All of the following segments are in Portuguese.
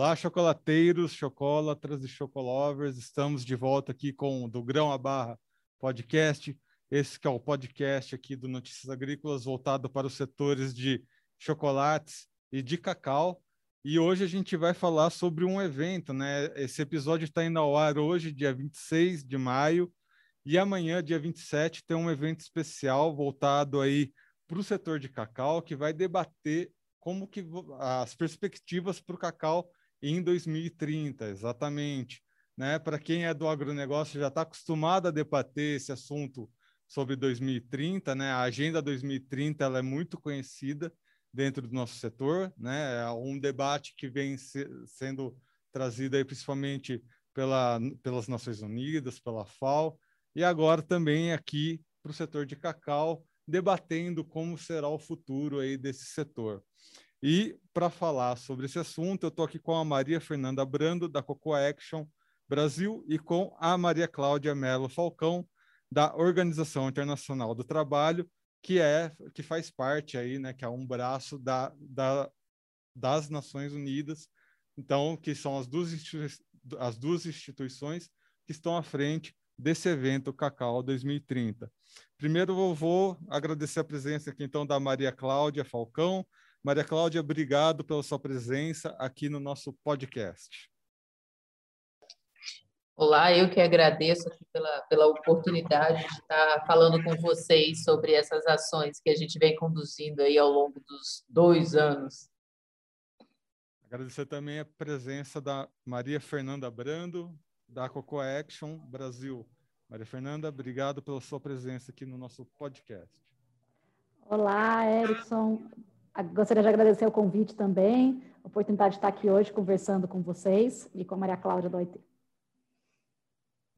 Olá, chocolateiros, chocolatras e chocolovers. Estamos de volta aqui com o Do Grão à Barra podcast. Esse que é o podcast aqui do Notícias Agrícolas voltado para os setores de chocolates e de cacau. E hoje a gente vai falar sobre um evento, né? Esse episódio está indo ao ar hoje, dia 26 de maio, e amanhã, dia 27, tem um evento especial voltado aí para o setor de cacau, que vai debater como que as perspectivas para o cacau em 2030, exatamente. Né? Para quem é do agronegócio já está acostumado a debater esse assunto sobre 2030, né? A agenda 2030 ela é muito conhecida dentro do nosso setor, né? É um debate que vem se, sendo trazido aí principalmente pela, pelas Nações Unidas, pela FAO, e agora também aqui para o setor de cacau, debatendo como será o futuro aí desse setor. E para falar sobre esse assunto, eu estou aqui com a Maria Fernanda Brando, da Coco Action Brasil, e com a Maria Cláudia Mello Falcão, da Organização Internacional do Trabalho, que é que faz parte aí, né, que é um braço da, da, das Nações Unidas, então que são as duas, as duas instituições que estão à frente desse evento Cacau 2030. Primeiro eu vou agradecer a presença aqui então da Maria Cláudia Falcão, Maria Cláudia, obrigado pela sua presença aqui no nosso podcast. Olá, eu que agradeço pela, pela oportunidade de estar falando com vocês sobre essas ações que a gente vem conduzindo aí ao longo dos dois anos. Agradecer também a presença da Maria Fernanda Brando, da Coco Action Brasil. Maria Fernanda, obrigado pela sua presença aqui no nosso podcast. Olá, Erickson. Gostaria de agradecer o convite também, a oportunidade de estar aqui hoje conversando com vocês e com a Maria Cláudia do OIT.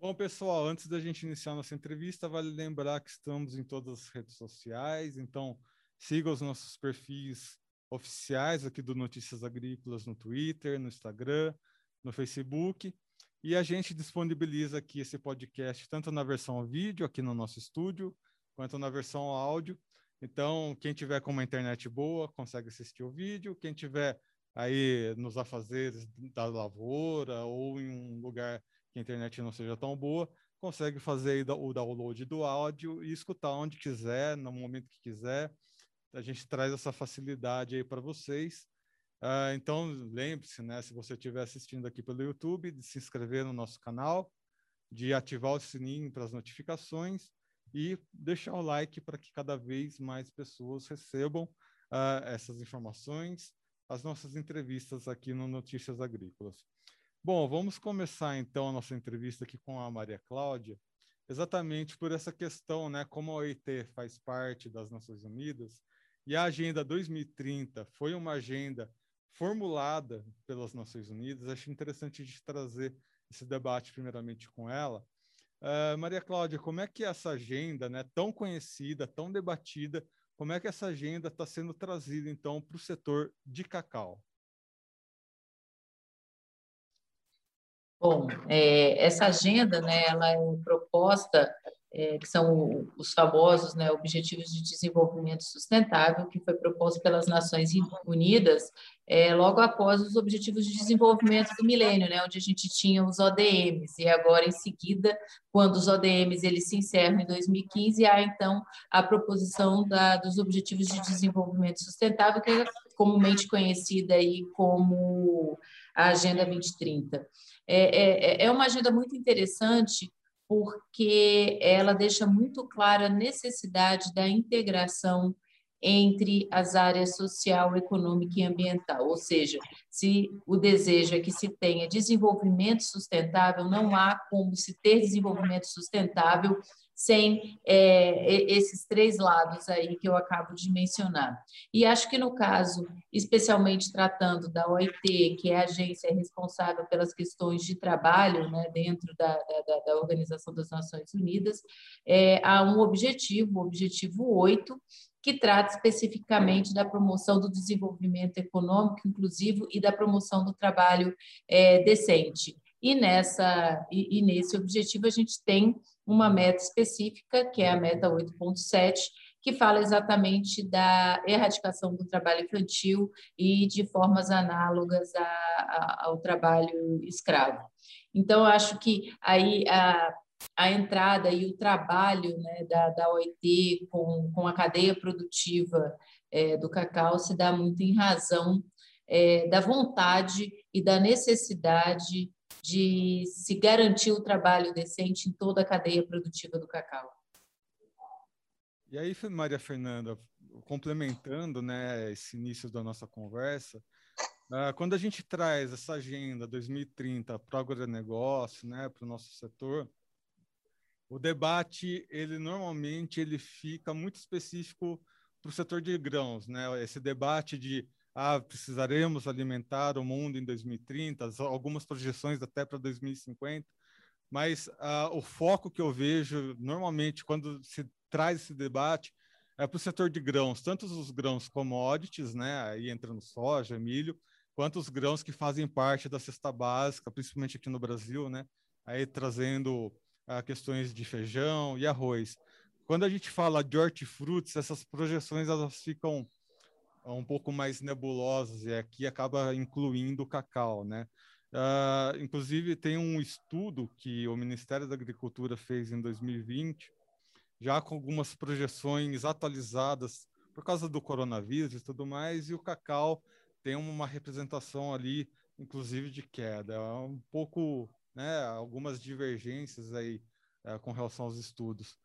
Bom, pessoal, antes da gente iniciar nossa entrevista, vale lembrar que estamos em todas as redes sociais, então siga os nossos perfis oficiais aqui do Notícias Agrícolas no Twitter, no Instagram, no Facebook, e a gente disponibiliza aqui esse podcast tanto na versão vídeo aqui no nosso estúdio, quanto na versão áudio então, quem tiver com uma internet boa consegue assistir o vídeo. Quem tiver aí nos afazeres da lavoura ou em um lugar que a internet não seja tão boa, consegue fazer o download do áudio e escutar onde quiser, no momento que quiser. A gente traz essa facilidade aí para vocês. Uh, então, lembre-se, né, se você estiver assistindo aqui pelo YouTube, de se inscrever no nosso canal, de ativar o sininho para as notificações e deixar o like para que cada vez mais pessoas recebam uh, essas informações, as nossas entrevistas aqui no Notícias Agrícolas. Bom, vamos começar então a nossa entrevista aqui com a Maria Cláudia, exatamente por essa questão, né, como a OIT faz parte das Nações Unidas e a Agenda 2030 foi uma agenda formulada pelas Nações Unidas, acho interessante gente trazer esse debate primeiramente com ela, Uh, Maria Cláudia, como é que essa agenda, né, tão conhecida, tão debatida, como é que essa agenda está sendo trazida, então, para o setor de cacau? Bom, é, essa agenda, né, ela é proposta é, que são os famosos né, Objetivos de Desenvolvimento Sustentável, que foi proposto pelas Nações Unidas é, logo após os Objetivos de Desenvolvimento do Milênio, né, onde a gente tinha os ODMs, e agora, em seguida, quando os ODMs eles se encerram em 2015, há, então, a proposição da, dos Objetivos de Desenvolvimento Sustentável, que é comumente conhecida aí como a Agenda 2030. É, é, é uma agenda muito interessante, porque ela deixa muito clara a necessidade da integração entre as áreas social, econômica e ambiental. Ou seja, se o desejo é que se tenha desenvolvimento sustentável, não há como se ter desenvolvimento sustentável sem é, esses três lados aí que eu acabo de mencionar. E acho que no caso, especialmente tratando da OIT, que é a agência responsável pelas questões de trabalho né, dentro da, da, da Organização das Nações Unidas, é, há um objetivo, o objetivo 8, que trata especificamente da promoção do desenvolvimento econômico inclusivo e da promoção do trabalho é, decente. E, nessa, e, e nesse objetivo a gente tem uma meta específica, que é a meta 8.7, que fala exatamente da erradicação do trabalho infantil e de formas análogas a, a, ao trabalho escravo. Então, acho que aí a, a entrada e o trabalho né, da, da OIT com, com a cadeia produtiva é, do cacau se dá muito em razão é, da vontade e da necessidade de se garantir o trabalho decente em toda a cadeia produtiva do cacau. E aí, Maria Fernanda, complementando né, esse início da nossa conversa, uh, quando a gente traz essa agenda 2030 para o agronegócio, né, para o nosso setor, o debate, ele normalmente ele fica muito específico para o setor de grãos, né? Esse debate de ah, precisaremos alimentar o mundo em 2030, algumas projeções até para 2050, mas ah, o foco que eu vejo normalmente quando se traz esse debate é para o setor de grãos, tanto os grãos commodities, né, aí entrando soja, milho, quanto os grãos que fazem parte da cesta básica, principalmente aqui no Brasil, né, aí trazendo a questões de feijão e arroz. Quando a gente fala de hortifrutis, essas projeções elas ficam ah, um pouco mais nebulosas e aqui acaba incluindo o cacau, né? Uh, inclusive tem um estudo que o Ministério da Agricultura fez em 2020, já com algumas projeções atualizadas por causa do coronavírus e tudo mais, e o cacau tem uma representação ali, inclusive de queda, é um pouco né, algumas divergências aí é, com relação aos estudos.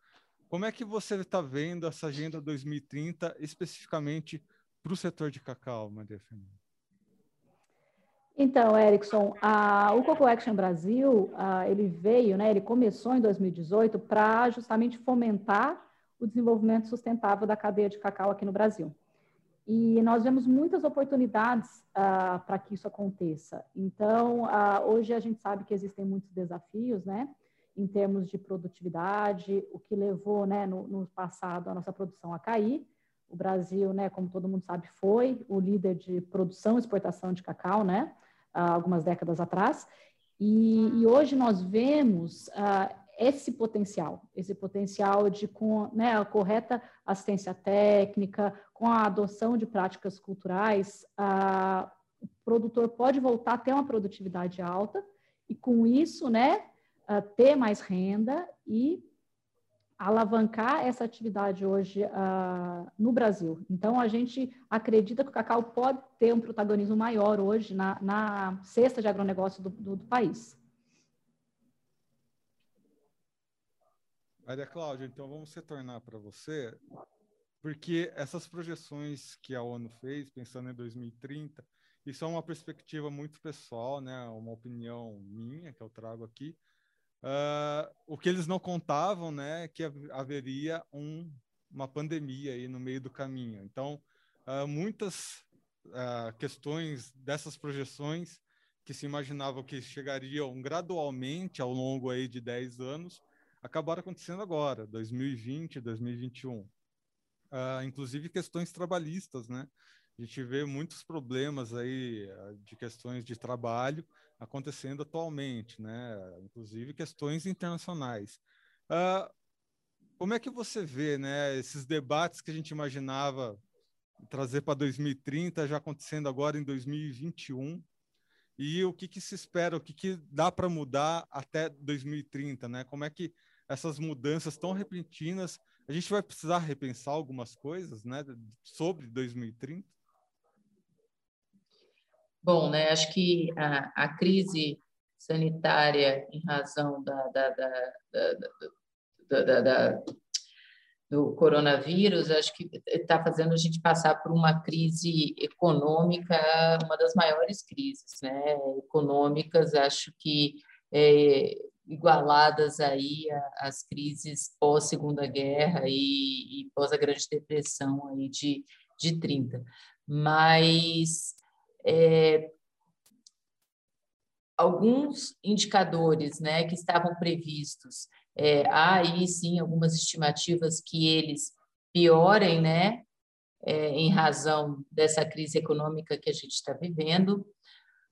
Como é que você está vendo essa agenda 2030 especificamente para o setor de cacau, Maria Fernanda? Então, Erickson, a, o Coco Action Brasil, a, ele veio, né, ele começou em 2018 para justamente fomentar o desenvolvimento sustentável da cadeia de cacau aqui no Brasil. E nós vemos muitas oportunidades uh, para que isso aconteça. Então, uh, hoje a gente sabe que existem muitos desafios, né, em termos de produtividade, o que levou, né, no, no passado a nossa produção a cair. O Brasil, né, como todo mundo sabe, foi o líder de produção e exportação de cacau, né, uh, algumas décadas atrás. E, e hoje nós vemos esse potencial, esse potencial de com né, a correta assistência técnica, com a adoção de práticas culturais, a, o produtor pode voltar a ter uma produtividade alta e com isso, né, ter mais renda e alavancar essa atividade hoje no Brasil. Então, a gente acredita que o cacau pode ter um protagonismo maior hoje na, na cesta de agronegócio do, do, do país. Maria Cláudia, então vamos retornar para você, porque essas projeções que a ONU fez, pensando em 2030, isso é uma perspectiva muito pessoal, né? Uma opinião minha que eu trago aqui. Uh, o que eles não contavam, né, é que haveria um, uma pandemia aí no meio do caminho. Então, uh, muitas uh, questões dessas projeções que se imaginavam que chegariam gradualmente ao longo aí de 10 anos, acabaram acontecendo agora, 2020, 2021. Uh, inclusive questões trabalhistas, né? A gente vê muitos problemas aí ah, de questões de trabalho acontecendo atualmente, né? Inclusive questões internacionais. Uh, como é que você vê, né? Esses debates que a gente imaginava trazer para 2030 já acontecendo agora em 2021 e o que, que se espera, o que, que dá para mudar até 2030, né? Como é que essas mudanças tão repentinas, a gente vai precisar repensar algumas coisas, né, sobre 2030? Bom, né, acho que a, a crise sanitária em razão da, da, da, da do coronavírus, acho que está fazendo a gente passar por uma crise econômica, uma das maiores crises né, econômicas, acho que é, igualadas aí às crises pós Segunda Guerra e, e pós a Grande Depressão aí de, de 30. Mas é, alguns indicadores né, que estavam previstos, é, há aí sim algumas estimativas que eles piorem, né, é, em razão dessa crise econômica que a gente está vivendo,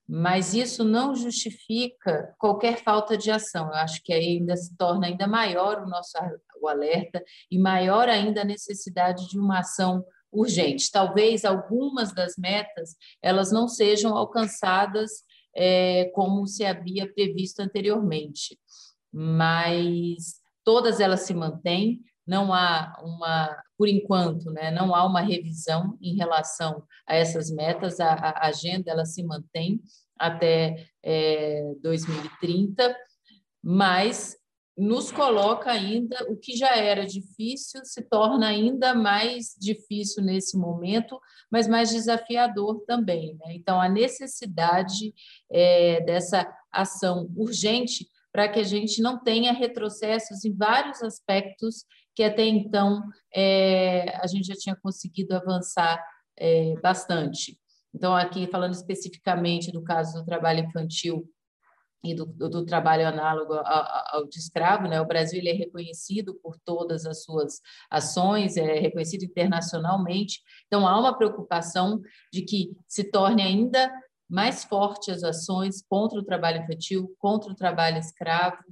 mas isso não justifica qualquer falta de ação. Eu acho que ainda se torna ainda maior o nosso o alerta e maior ainda a necessidade de uma ação urgente. Talvez algumas das metas elas não sejam alcançadas é, como se havia previsto anteriormente, mas todas elas se mantêm. Não há uma, por enquanto, né, não há uma revisão em relação a essas metas. A, a agenda ela se mantém até é, 2030, mas nos coloca ainda o que já era difícil se torna ainda mais difícil nesse momento, mas mais desafiador também. Né? Então, a necessidade é, dessa ação urgente para que a gente não tenha retrocessos em vários aspectos que até então é, a gente já tinha conseguido avançar é, bastante. Então, aqui falando especificamente do caso do trabalho infantil, e do, do, trabalho análogo ao, ao de escravo, né? O Brasil ele é reconhecido por todas as suas ações, é reconhecido internacionalmente. Então há uma preocupação de que se torne ainda mais forte as ações contra o trabalho infantil, contra o trabalho escravo,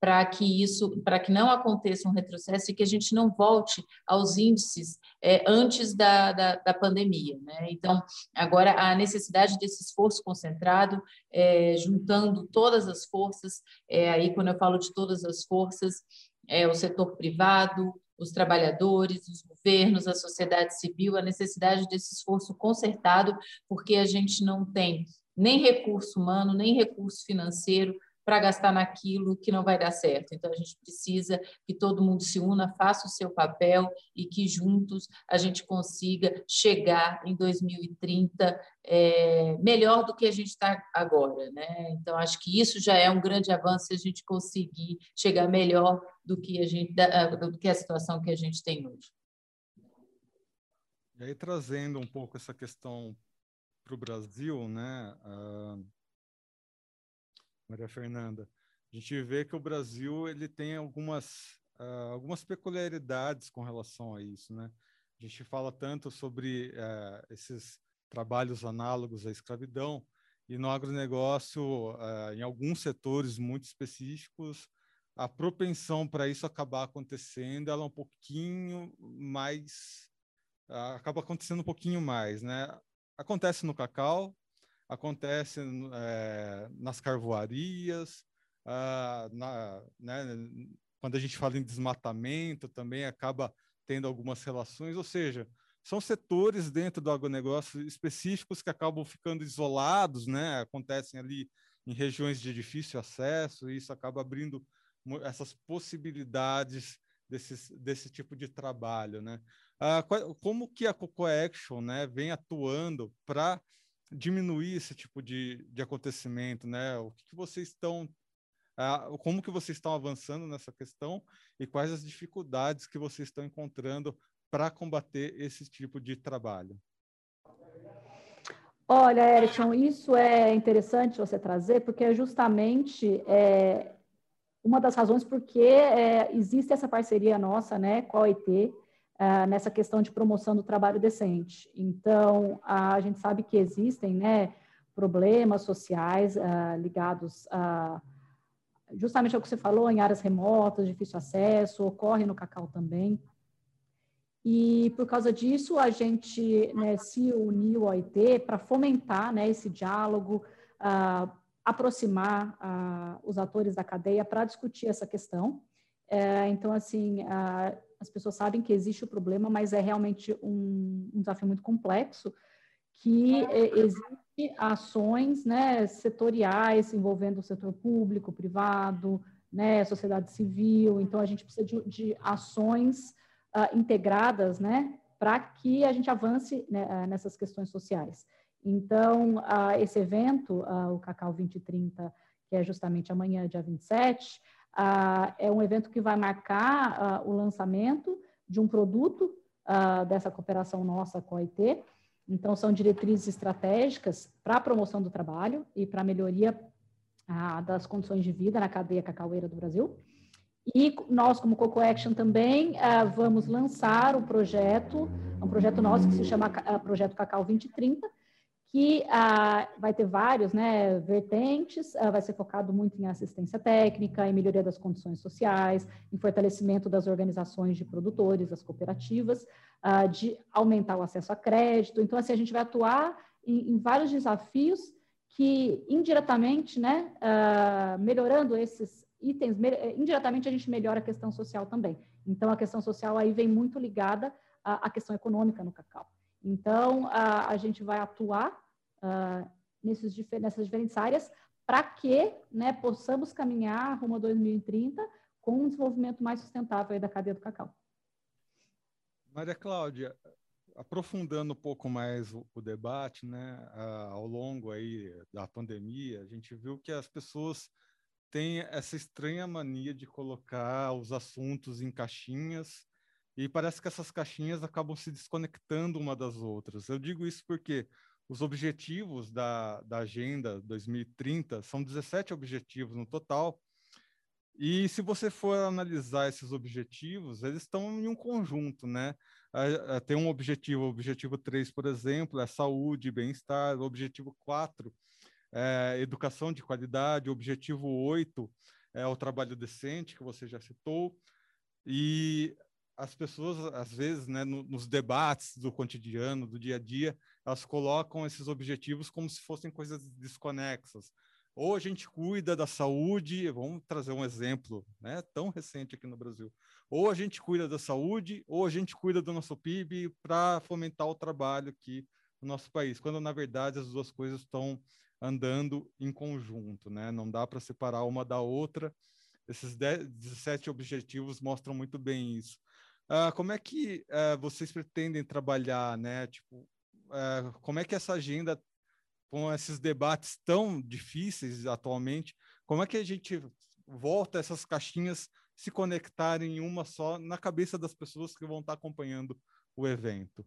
para que isso, para que não aconteça um retrocesso e que a gente não volte aos índices é, antes da, da, da, pandemia. Né? Então, agora a necessidade desse esforço concentrado, é, juntando todas as forças, é, aí quando eu falo de todas as forças, é o setor privado, os trabalhadores, os governos, a sociedade civil, a necessidade desse esforço concertado, porque a gente não tem nem recurso humano, nem recurso financeiro para gastar naquilo que não vai dar certo. Então, a gente precisa que todo mundo se una, faça o seu papel e que juntos a gente consiga chegar em 2030 é, melhor do que a gente está agora. Né? Então, acho que isso já é um grande avanço se a gente conseguir chegar melhor do que a, gente, do que a situação que a gente tem hoje. E aí, trazendo um pouco essa questão para o Brasil, né? Uh Maria Fernanda, a gente vê que o Brasil ele tem algumas, uh, algumas peculiaridades com relação a isso, né? A gente fala tanto sobre uh, esses trabalhos análogos à escravidão e no agronegócio, uh, em alguns setores muito específicos, a propensão para isso acabar acontecendo, ela é um pouquinho mais, acaba acontecendo um pouquinho mais, né? Acontece no cacau, acontece é, nas carvoarias, ah, na, né, quando a gente fala em desmatamento, também acaba tendo algumas relações, ou seja, são setores dentro do agronegócio específicos que acabam ficando isolados, né? acontecem ali em regiões de difícil acesso, e isso acaba abrindo essas possibilidades desses, desse tipo de trabalho. Né? Ah, como que a Coco Action né, vem atuando para diminuir esse tipo de, de acontecimento, né? O que, que vocês estão, como que vocês estão avançando nessa questão e quais as dificuldades que vocês estão encontrando para combater esse tipo de trabalho? Olha, Erickson, isso é interessante você trazer, porque é justamente é, uma das razões porque é, existe essa parceria nossa né, com a OIT, nessa questão de promoção do trabalho decente. Então, a gente sabe que existem né, problemas sociais uh, ligados a justamente ao que você falou, em áreas remotas, difícil acesso, ocorre no Cacau também. E por causa disso, a gente né, se uniu ao OIT para fomentar né, esse diálogo, uh, aproximar uh, os atores da cadeia para discutir essa questão. Uh, então, assim, as pessoas sabem que existe o problema, mas é realmente um, um desafio muito complexo, que é, existe ações né, setoriais envolvendo o setor público, privado, né, sociedade civil, então a gente precisa de, de ações uh, integradas né, para que a gente avance né, ah, nessas questões sociais. Então, uh, esse evento, uh, o Cacau 2030, que é justamente amanhã, dia 27, ah, é um evento que vai marcar ah, o lançamento de um produto ah, dessa cooperação nossa com a OIT. Então, são diretrizes estratégicas para a promoção do trabalho e para a melhoria das condições de vida na cadeia cacaueira do Brasil. E nós, como Coco Action, também vamos lançar o projeto, um projeto nosso que se chama Projeto Cacau 2030, que ah, vai ter vários né, vertentes, ah, vai ser focado muito em assistência técnica, em melhoria das condições sociais, em fortalecimento das organizações de produtores, das cooperativas, ah, de aumentar o acesso a crédito. Então, assim, a gente vai atuar em, em vários desafios que, indiretamente, né, ah, melhorando esses itens, indiretamente a gente melhora a questão social também. Então, a questão social aí vem muito ligada à, à questão econômica no cacau. Então, a, a gente vai atuar uh, nesses, nessas diferentes áreas para que né, possamos caminhar rumo a 2030 com um desenvolvimento mais sustentável da cadeia do cacau. Maria Cláudia, aprofundando um pouco mais o, o debate, né, ao longo aí da pandemia, a gente viu que as pessoas têm essa estranha mania de colocar os assuntos em caixinhas e parece que essas caixinhas acabam se desconectando uma das outras. Eu digo isso porque os objetivos da, da Agenda 2030 são 17 objetivos no total. E se você for analisar esses objetivos, eles estão em um conjunto, né? Tem um objetivo, o objetivo 3, por exemplo, é saúde, bem-estar, o objetivo 4 é educação de qualidade, o objetivo 8 é o trabalho decente, que você já citou, e as pessoas, às vezes, né, no, nos debates do cotidiano, do dia a dia, elas colocam esses objetivos como se fossem coisas desconexas. Ou a gente cuida da saúde, vamos trazer um exemplo né, tão recente aqui no Brasil. Ou a gente cuida da saúde, ou a gente cuida do nosso PIB para fomentar o trabalho aqui no nosso país, quando na verdade as duas coisas estão andando em conjunto, né? Não dá para separar uma da outra. Esses 17 objetivos mostram muito bem isso. Uh, como é que uh, vocês pretendem trabalhar, né? Tipo, uh, como é que essa agenda, com esses debates tão difíceis atualmente, como é que a gente volta essas caixinhas se conectarem em uma só na cabeça das pessoas que vão estar acompanhando o evento?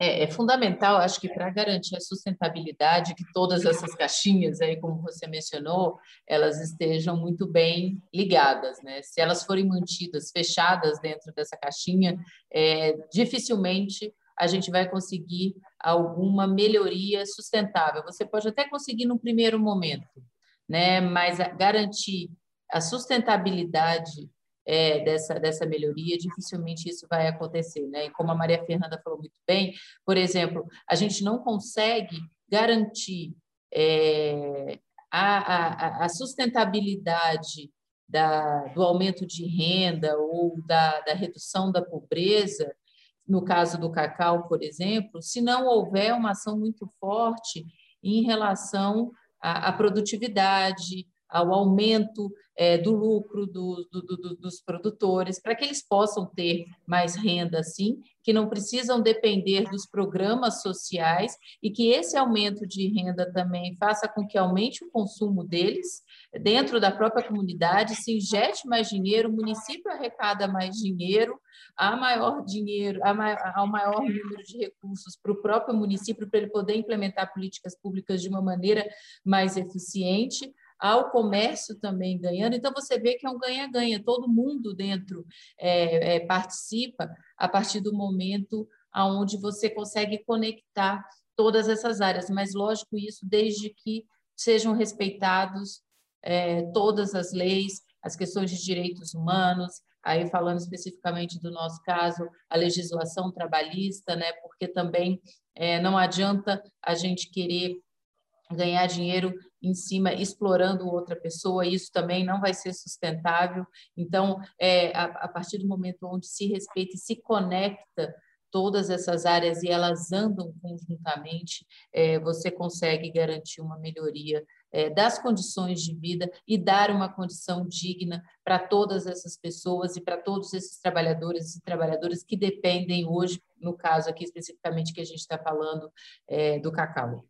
É, é, fundamental, acho que para garantir a sustentabilidade, que todas essas caixinhas, aí, como você mencionou, elas estejam muito bem ligadas. Né? Se elas forem mantidas fechadas dentro dessa caixinha, é, dificilmente a gente vai conseguir alguma melhoria sustentável. Você pode até conseguir no primeiro momento, né? mas garantir a sustentabilidade é, dessa, dessa melhoria, dificilmente isso vai acontecer. Né? E como a Maria Fernanda falou muito bem, por exemplo, a gente não consegue garantir é, a, a, a, sustentabilidade da, do aumento de renda ou da, da redução da pobreza, no caso do cacau, por exemplo, se não houver uma ação muito forte em relação à, à produtividade, ao aumento é, do lucro do, do, do, dos produtores, para que eles possam ter mais renda, assim, que não precisam depender dos programas sociais e que esse aumento de renda também faça com que aumente o consumo deles dentro da própria comunidade, se injete mais dinheiro, o município arrecada mais dinheiro, há maior dinheiro, há maior número de recursos para o próprio município para ele poder implementar políticas públicas de uma maneira mais eficiente ao comércio também ganhando. Então, você vê que é um ganha-ganha, todo mundo dentro é, é, participa a partir do momento onde você consegue conectar todas essas áreas, mas, lógico, isso desde que sejam respeitados é, todas as leis, as questões de direitos humanos, aí falando especificamente do nosso caso, a legislação trabalhista, né, porque também é, não adianta a gente querer ganhar dinheiro em cima explorando outra pessoa, isso também não vai ser sustentável. Então, é, a, a partir do momento onde se respeita e se conecta todas essas áreas e elas andam conjuntamente, é, você consegue garantir uma melhoria é, das condições de vida e dar uma condição digna para todas essas pessoas e para todos esses trabalhadores e trabalhadoras que dependem hoje, no caso aqui especificamente que a gente está falando, é, do cacau.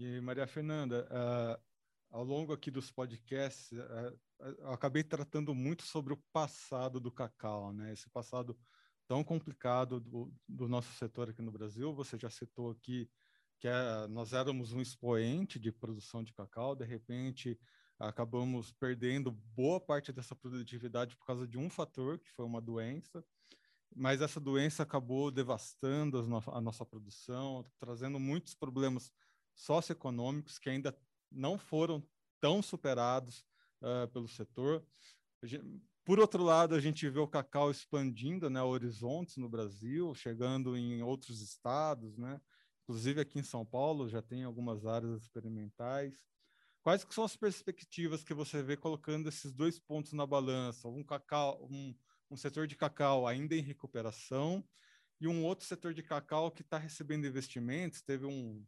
E Maria Fernanda, uh, ao longo aqui dos podcasts, uh, eu acabei tratando muito sobre o passado do cacau, né? Esse passado tão complicado do, do nosso setor aqui no Brasil. Você já citou aqui que nós éramos um expoente de produção de cacau, de repente acabamos perdendo boa parte dessa produtividade por causa de um fator, que foi uma doença. mas essa doença acabou devastando a nossa produção, trazendo muitos problemas socioeconômicos que ainda não foram tão superados uh, pelo setor. Por outro lado, a gente vê o cacau expandindo né, horizontes no Brasil, chegando em outros estados, né? inclusive aqui em São Paulo já tem algumas áreas experimentais. Quais que são as perspectivas que você vê colocando esses dois pontos na balança? Um cacau, um, um setor de cacau ainda em recuperação e um outro setor de cacau que está recebendo investimentos. Teve um,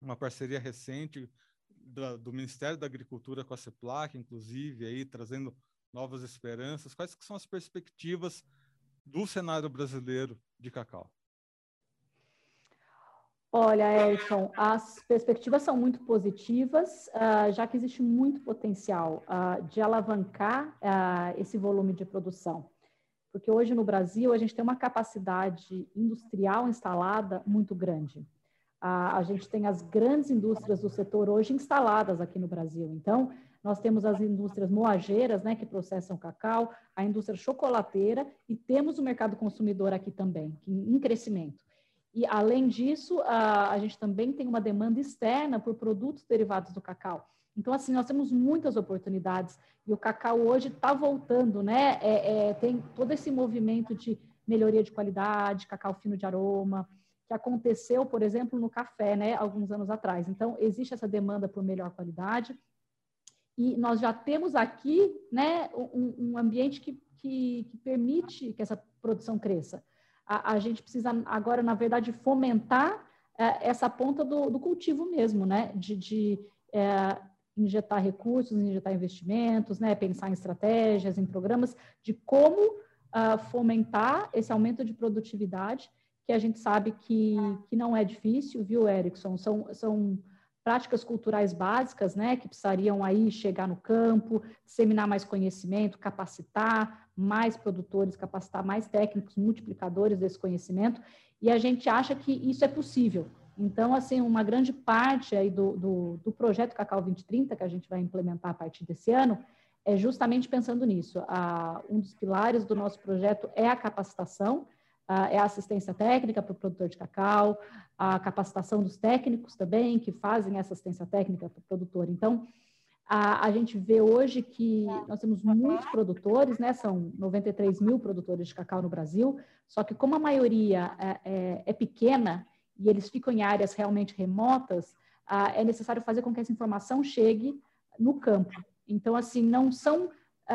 uma parceria recente do, Ministério da Agricultura com a CEPLAC, inclusive, aí trazendo novas esperanças. Quais que são as perspectivas do cenário brasileiro de cacau? Olha, Elton, as perspectivas são muito positivas, uh, já que existe muito potencial uh, de alavancar uh, esse volume de produção. Porque hoje no Brasil a gente tem uma capacidade industrial instalada muito grande. A gente tem as grandes indústrias do setor hoje instaladas aqui no Brasil. Então, nós temos as indústrias moageiras, né, que processam cacau, a indústria chocolateira e temos o mercado consumidor aqui também, em crescimento. E, além disso, a, a gente também tem uma demanda externa por produtos derivados do cacau. Então, assim, nós temos muitas oportunidades e o cacau hoje está voltando, né? É, é, tem todo esse movimento de melhoria de qualidade, cacau fino de aroma, que aconteceu, por exemplo, no café, né, alguns anos atrás. Então, existe essa demanda por melhor qualidade e nós já temos aqui, né, um, um ambiente que, que, que permite que essa produção cresça a, a gente precisa agora, na verdade, fomentar é, essa ponta do, do, cultivo mesmo, né? De, de é, injetar recursos, injetar investimentos, né? Pensar em estratégias, em programas de como uh, fomentar esse aumento de produtividade, que a gente sabe que, que não é difícil, viu, Erickson? São, são práticas culturais básicas, né, que precisariam aí chegar no campo, disseminar mais conhecimento, capacitar mais produtores, capacitar mais técnicos, multiplicadores desse conhecimento, e a gente acha que isso é possível. Então, assim, uma grande parte aí do, do, do projeto Cacau 2030, que a gente vai implementar a partir desse ano, é justamente pensando nisso. A, um dos pilares do nosso projeto é a capacitação, é a assistência técnica para o produtor de cacau, a capacitação dos técnicos também, que fazem essa assistência técnica para o produtor. Então, a, a, gente vê hoje que nós temos muitos produtores, né? São 93 mil produtores de cacau no Brasil, só que como a maioria é, é, é pequena e eles ficam em áreas realmente remotas, é necessário fazer com que essa informação chegue no campo. Então, assim, não são ah,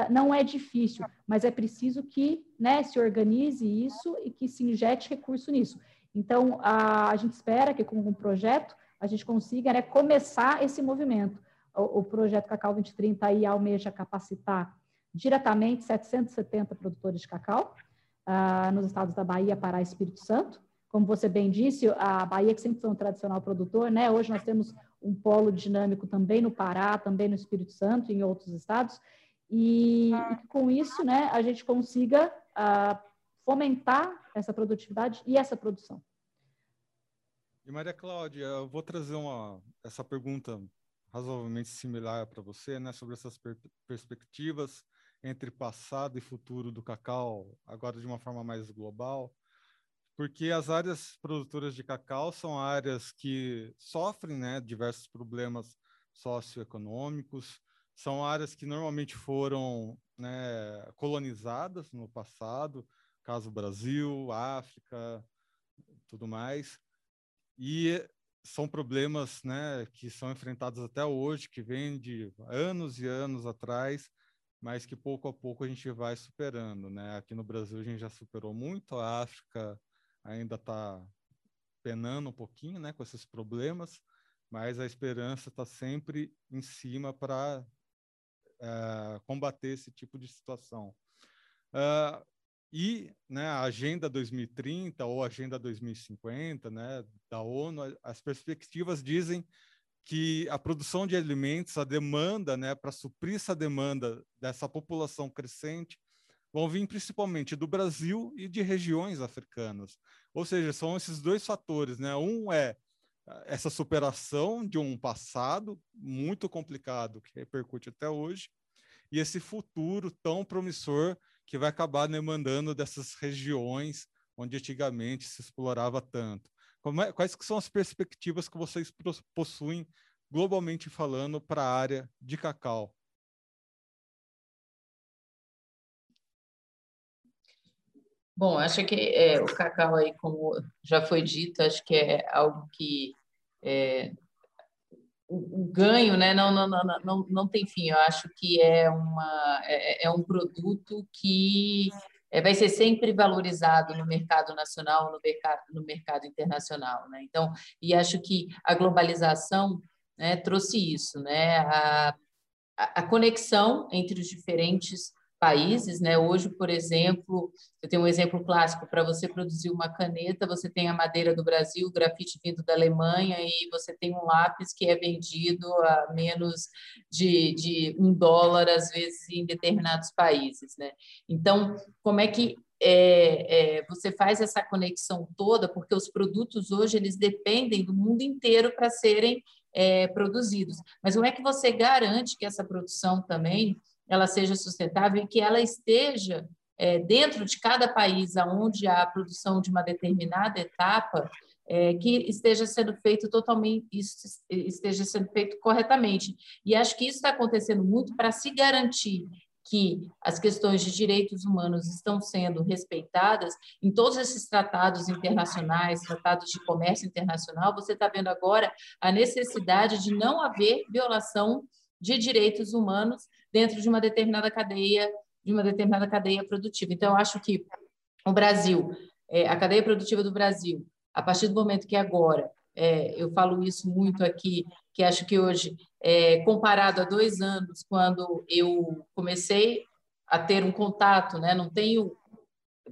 não é difícil, mas é preciso que né, se organize isso e que se injete recurso nisso. Então, a, a gente espera que com um projeto a gente consiga né, começar esse movimento. O, o projeto Cacau 2030 aí almeja capacitar diretamente 770 produtores de cacau uh, nos estados da Bahia, Pará e Espírito Santo. Como você bem disse, a Bahia, que sempre foi um tradicional produtor, né? hoje nós temos um polo dinâmico também no Pará, também no Espírito Santo e em outros estados, e, e que com isso né, a gente consiga uh, fomentar essa produtividade e essa produção. E Maria Cláudia, eu vou trazer uma, essa pergunta razoavelmente similar para você, né, sobre essas per perspectivas entre passado e futuro do cacau, agora de uma forma mais global, porque as áreas produtoras de cacau são áreas que sofrem, né, diversos problemas socioeconômicos, são áreas que normalmente foram né, colonizadas no passado, caso Brasil, África, tudo mais, e são problemas né, que são enfrentados até hoje, que vêm de anos e anos atrás, mas que pouco a pouco a gente vai superando. Né? Aqui no Brasil a gente já superou muito, a África ainda está penando um pouquinho né, com esses problemas, mas a esperança está sempre em cima para uh, combater esse tipo de situação. Uh, e né, a Agenda 2030 ou Agenda 2050 né, da ONU, as perspectivas dizem que a produção de alimentos, a demanda, né, para suprir essa demanda dessa população crescente, vão vir principalmente do Brasil e de regiões africanas. Ou seja, são esses dois fatores, né? Um é essa superação de um passado muito complicado que repercute até hoje e esse futuro tão promissor que vai acabar demandando dessas regiões onde antigamente se explorava tanto. É, quais são as perspectivas que vocês possuem, globalmente falando, para a área de cacau? Bom, acho que é, o cacau aí, como já foi dito, acho que é algo que é, o, o, ganho, né, não, não, não, não, não tem fim. Eu acho que é, uma, é, é um produto que é, vai ser sempre valorizado no mercado nacional, no mercado, no mercado internacional, né? Então, e acho que a globalização né, trouxe isso, né? A, a conexão entre os diferentes países, né? Hoje, por exemplo, eu tenho um exemplo clássico para você produzir uma caneta, você tem a madeira do Brasil, o grafite vindo da Alemanha e você tem um lápis que é vendido a menos de, de um dólar às vezes em determinados países, né? Então, como é que é, é, você faz essa conexão toda, porque os produtos hoje eles dependem do mundo inteiro para serem é, produzidos. Mas como é que você garante que essa produção também ela seja sustentável e que ela esteja é, dentro de cada país onde há a produção de uma determinada etapa, é, que esteja sendo feito totalmente, esteja sendo feito corretamente. E acho que isso está acontecendo muito para se garantir que as questões de direitos humanos estão sendo respeitadas em todos esses tratados internacionais, tratados de comércio internacional, você está vendo agora a necessidade de não haver violação de direitos humanos dentro de uma determinada cadeia, de uma determinada cadeia produtiva. Então, eu acho que o Brasil, é, a cadeia produtiva do Brasil, a partir do momento que agora, é, eu falo isso muito aqui, que acho que hoje, é, comparado a dois anos, quando eu comecei a ter um contato, né, não tenho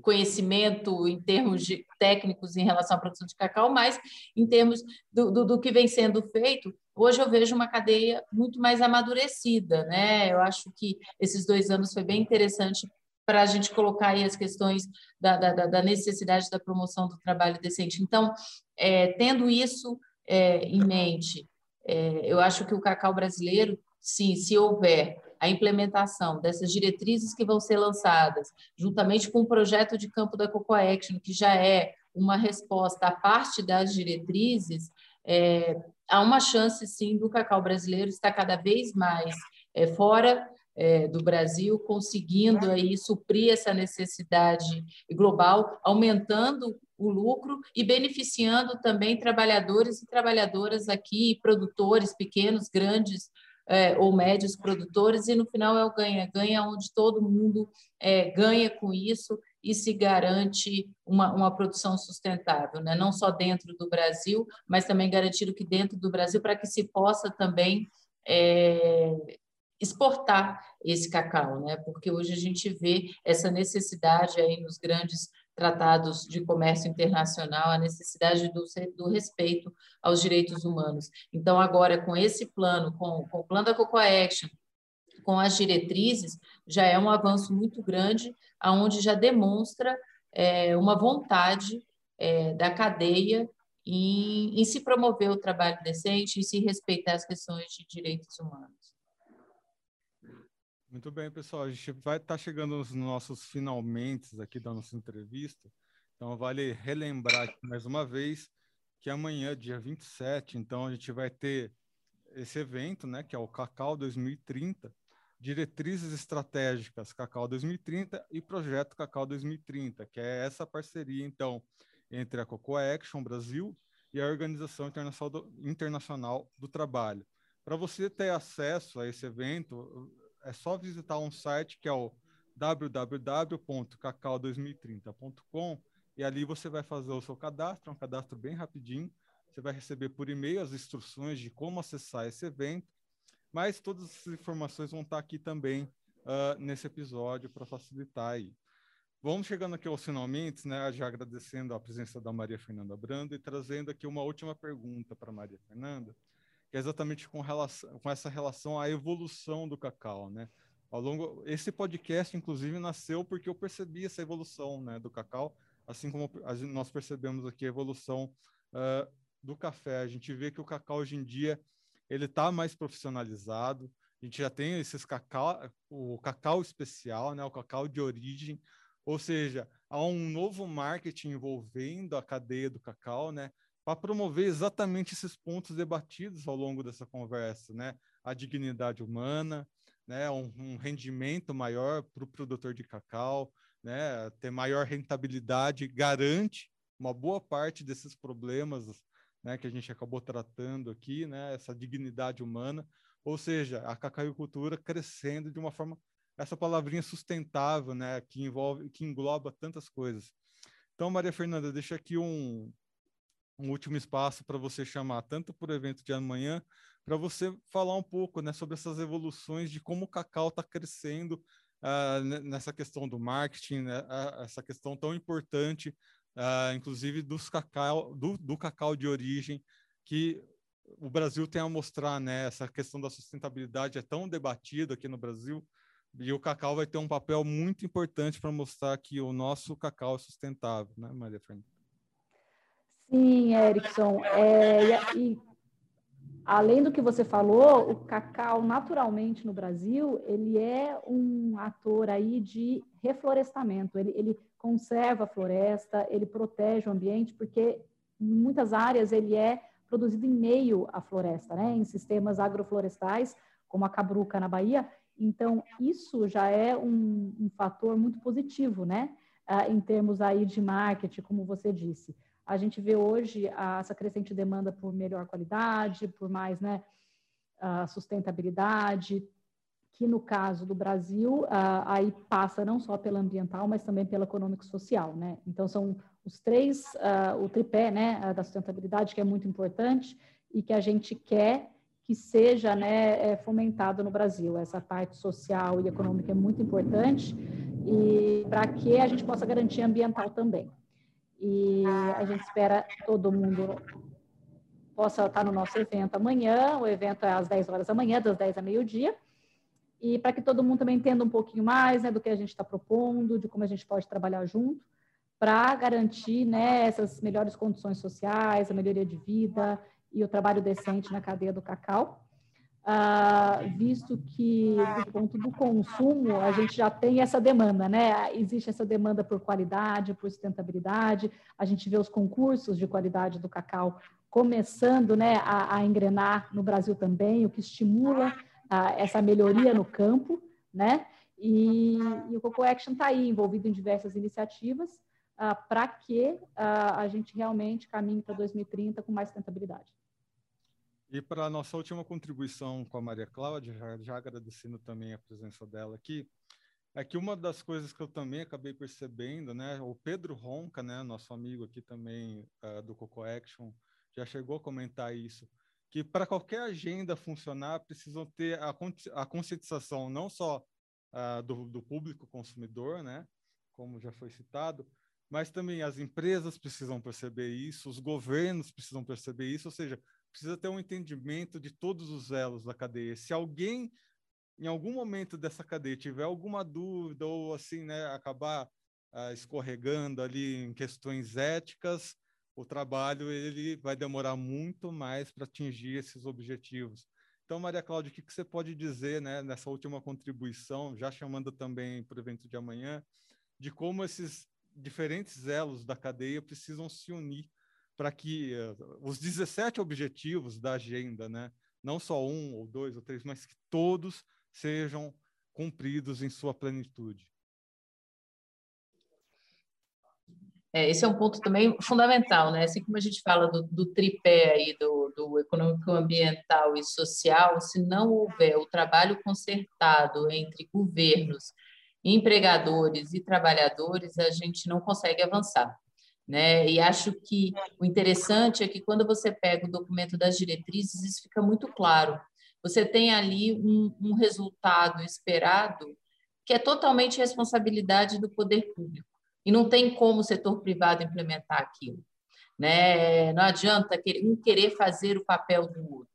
conhecimento em termos de técnicos em relação à produção de cacau, mas em termos do, do, do, que vem sendo feito, hoje eu vejo uma cadeia muito mais amadurecida. Né? Eu acho que esses dois anos foi bem interessante para a gente colocar aí as questões da, da, da, necessidade da promoção do trabalho decente. Então, é, tendo isso é, em mente, é, eu acho que o cacau brasileiro, sim, se houver a implementação dessas diretrizes que vão ser lançadas, juntamente com o projeto de campo da Coco Action, que já é uma resposta à parte das diretrizes, é, há uma chance, sim, do cacau brasileiro estar cada vez mais é, fora é, do Brasil, conseguindo aí suprir essa necessidade global, aumentando o lucro e beneficiando também trabalhadores e trabalhadoras aqui, produtores pequenos, grandes, é, ou médios produtores, e no final é o ganha-ganha, onde todo mundo é, ganha com isso e se garante uma, uma produção sustentável, né? não só dentro do Brasil, mas também garantido que dentro do Brasil, para que se possa também é, exportar esse cacau, né? porque hoje a gente vê essa necessidade aí nos grandes tratados de comércio internacional, a necessidade do, do, respeito aos direitos humanos. Então, agora, com esse plano, com, com o plano da Cocoa Action, com as diretrizes, já é um avanço muito grande, aonde já demonstra é, uma vontade é, da cadeia em, em se promover o trabalho decente e se respeitar as questões de direitos humanos. Muito bem, pessoal. A gente vai estar tá chegando nos nossos finalmente aqui da nossa entrevista. Então, vale relembrar mais uma vez que amanhã, dia 27, então a gente vai ter esse evento, né, que é o Cacau 2030, Diretrizes Estratégicas Cacau 2030 e Projeto Cacau 2030, que é essa parceria, então, entre a Cocoa Action Brasil e a Organização Internacional do, Internacional do Trabalho. Para você ter acesso a esse evento, é só visitar um site que é o www.cacau2030.com e ali você vai fazer o seu cadastro, é um cadastro bem rapidinho. Você vai receber por e-mail as instruções de como acessar esse evento, mas todas as informações vão estar aqui também uh, nesse episódio para facilitar aí. Vamos chegando aqui aos finalmente, né, já agradecendo a presença da Maria Fernanda Brando e trazendo aqui uma última pergunta para Maria Fernanda que é exatamente com, relação, com essa relação à evolução do cacau, né? Ao longo, esse podcast, inclusive, nasceu porque eu percebi essa evolução, né, do cacau, assim como nós percebemos aqui a evolução uh, do café. A gente vê que o cacau hoje em dia ele está mais profissionalizado, A gente já tem esses cacau, o cacau especial, né, o cacau de origem, ou seja, há um novo marketing envolvendo a cadeia do cacau, né, para promover exatamente esses pontos debatidos ao longo dessa conversa, né, a dignidade humana, né, um, um rendimento maior para o produtor de cacau, né, ter maior rentabilidade, garante uma boa parte desses problemas né, que a gente acabou tratando aqui, né, essa dignidade humana, ou seja, a cacaicultura crescendo de uma forma, essa palavrinha sustentável, né, que envolve, que engloba tantas coisas. Então, Maria Fernanda, deixa aqui um, um último espaço para você chamar, tanto para o evento de amanhã, para você falar um pouco né, sobre essas evoluções de como o cacau está crescendo uh, nessa questão do marketing, né, uh, essa questão tão importante, uh, inclusive dos cacau, do, do cacau de origem, que o Brasil tem a mostrar, né? Essa questão da sustentabilidade é tão debatida aqui no Brasil e o cacau vai ter um papel muito importante para mostrar que o nosso cacau é sustentável, né, Maria Fernanda? Sim, Erickson. É, e, além do que você falou, o cacau naturalmente no Brasil ele é um ator aí de reflorestamento. Ele, ele conserva a floresta, ele protege o ambiente, porque em muitas áreas ele é produzido em meio à floresta, né? Em sistemas agroflorestais, como a Cabruca na Bahia. Então isso já é um, um fator muito positivo, né? Ah, em termos aí de marketing, como você disse a gente vê hoje essa crescente demanda por melhor qualidade, por mais né, sustentabilidade, que no caso do Brasil, aí passa não só pela ambiental, mas também pela econômico-social, né? Então, são os três, o tripé né, da sustentabilidade, que é muito importante e que a gente quer que seja né, é, fomentado no Brasil. Essa parte social e econômica é muito importante e para que a gente possa garantir ambiental também. E a gente espera todo mundo possa estar no nosso evento amanhã. O evento é às 10 horas da manhã, das 10 a meio-dia. E para que todo mundo também entenda um pouquinho mais né, do que a gente está propondo, de como a gente pode trabalhar junto, para garantir né, essas melhores condições sociais, a melhoria de vida e o trabalho decente na cadeia do cacau uh, visto que do ponto do consumo a gente já tem essa demanda, né? Existe essa demanda por qualidade, por sustentabilidade. A gente vê os concursos de qualidade do cacau começando, né, a, a engrenar no Brasil também, o que estimula uh, essa melhoria no campo, né? E, e o Coco Action está aí envolvido em diversas iniciativas uh, para que a gente realmente caminhe para 2030 com mais sustentabilidade. E para a nossa última contribuição com a Maria Cláudia, já, já, agradecendo também a presença dela aqui, é que uma das coisas que eu também acabei percebendo, né, o Pedro Ronca, né, nosso amigo aqui também uh, do Coco Action, já chegou a comentar isso, que para qualquer agenda funcionar, precisam ter a, a conscientização não só uh, do, do público consumidor, né, como já foi citado, mas também as empresas precisam perceber isso, os governos precisam perceber isso, ou seja, precisa ter um entendimento de todos os elos da cadeia. Se alguém, em algum momento dessa cadeia, tiver alguma dúvida ou assim, né, acabar uh, escorregando ali em questões éticas, o trabalho ele vai demorar muito mais para atingir esses objetivos. Então, Maria Cláudia, o que, que você pode dizer né, nessa última contribuição, já chamando também para o evento de amanhã, de como esses diferentes elos da cadeia precisam se unir para que uh, os 17 objetivos da agenda, né, não só um ou dois ou três, mas que todos sejam cumpridos em sua plenitude. É, esse é um ponto também fundamental, né? Assim como a gente fala do, do tripé aí do, do econômico, ambiental e social, se não houver o trabalho concertado entre governos, empregadores e trabalhadores, a gente não consegue avançar. Né? E acho que o interessante é que quando você pega o documento das diretrizes, isso fica muito claro. Você tem ali um, um resultado esperado que é totalmente responsabilidade do poder público. E não tem como o setor privado implementar aquilo. Né? Não adianta um querer fazer o papel do outro.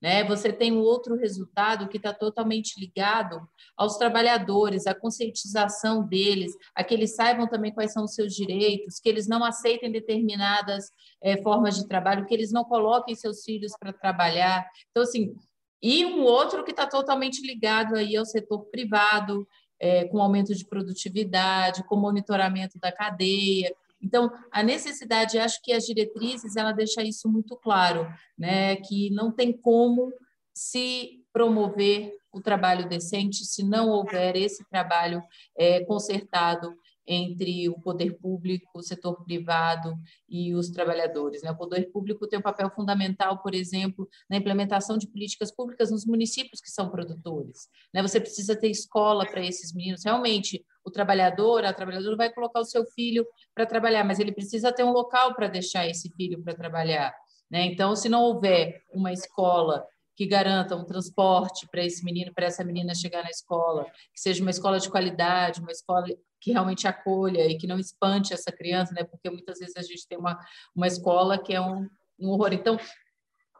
Né? Você tem um outro resultado que está totalmente ligado aos trabalhadores, à conscientização deles, a que eles saibam também quais são os seus direitos, que eles não aceitem determinadas é, formas de trabalho, que eles não coloquem seus filhos para trabalhar. Então, assim, e um outro que está totalmente ligado aí ao setor privado, é, com aumento de produtividade, com monitoramento da cadeia. Então, a necessidade, acho que as diretrizes, ela deixa isso muito claro, né, que não tem como se promover o trabalho decente se não houver esse trabalho é, consertado entre o poder público, o setor privado e os trabalhadores. Né? O poder público tem um papel fundamental, por exemplo, na implementação de políticas públicas nos municípios que são produtores. Né? Você precisa ter escola para esses meninos. Realmente, o trabalhador, a trabalhadora vai colocar o seu filho para trabalhar, mas ele precisa ter um local para deixar esse filho para trabalhar. Né? Então, se não houver uma escola que garanta um transporte para esse menino, para essa menina chegar na escola, que seja uma escola de qualidade, uma escola que realmente acolha e que não espante essa criança, né? Porque muitas vezes a gente tem uma, uma escola que é um, um horror. Então,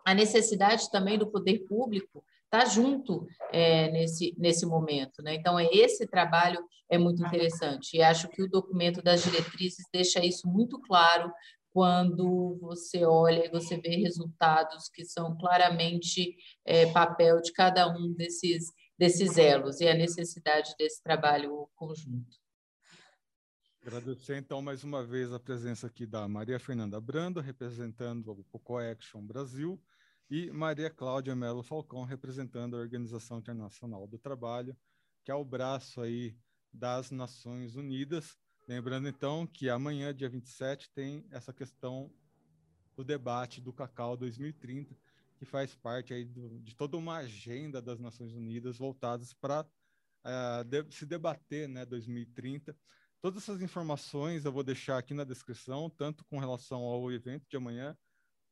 a necessidade também do poder público está junto é, nesse, nesse momento. Né? Então, é, esse trabalho é muito interessante. E acho que o documento das diretrizes deixa isso muito claro quando você olha e você vê resultados que são claramente é, papel de cada um desses, desses elos e a necessidade desse trabalho conjunto. Agradecer, então, mais uma vez a presença aqui da Maria Fernanda Brando, representando o Coco Action Brasil, e Maria Cláudia Melo Falcão, representando a Organização Internacional do Trabalho, que é o braço aí das Nações Unidas, Lembrando, então, que amanhã, dia 27, tem essa questão do debate do Cacau 2030, que faz parte aí do, de toda uma agenda das Nações Unidas voltadas para uh, eh, de, se debater né, 2030. Todas essas informações eu vou deixar aqui na descrição, tanto com relação ao evento de amanhã,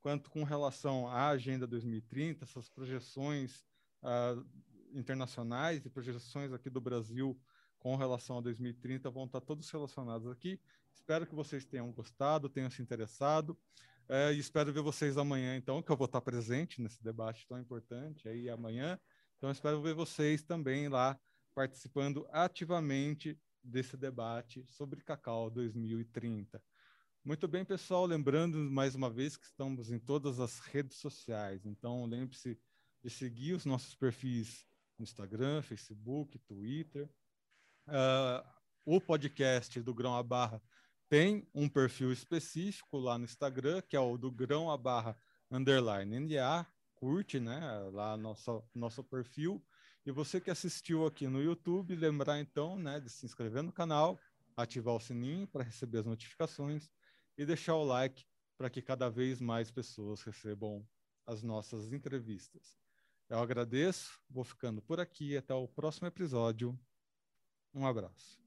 quanto com relação à Agenda 2030, essas projeções uh, internacionais e projeções aqui do Brasil com relação a 2030 vão estar todos relacionados aqui. Espero que vocês tenham gostado, tenham se interessado. É, e espero ver vocês amanhã, então, que eu vou estar presente nesse debate tão importante aí amanhã. Então, espero ver vocês também lá participando ativamente desse debate sobre Cacau 2030. Muito bem, pessoal. Lembrando mais uma vez que estamos em todas as redes sociais. Então, lembre-se de seguir os nossos perfis no Instagram, Facebook, Twitter. Uh, o podcast do Grão a Barra tem um perfil específico lá no Instagram, que é o do Grão a Barra underline NA, curte, né, lá nosso, nosso perfil. E você que assistiu aqui no YouTube, lembrar então, né, de se inscrever no canal, ativar o sininho para receber as notificações e deixar o like para que cada vez mais pessoas recebam as nossas entrevistas. Eu agradeço, vou ficando por aqui, até o próximo episódio. Um abraço.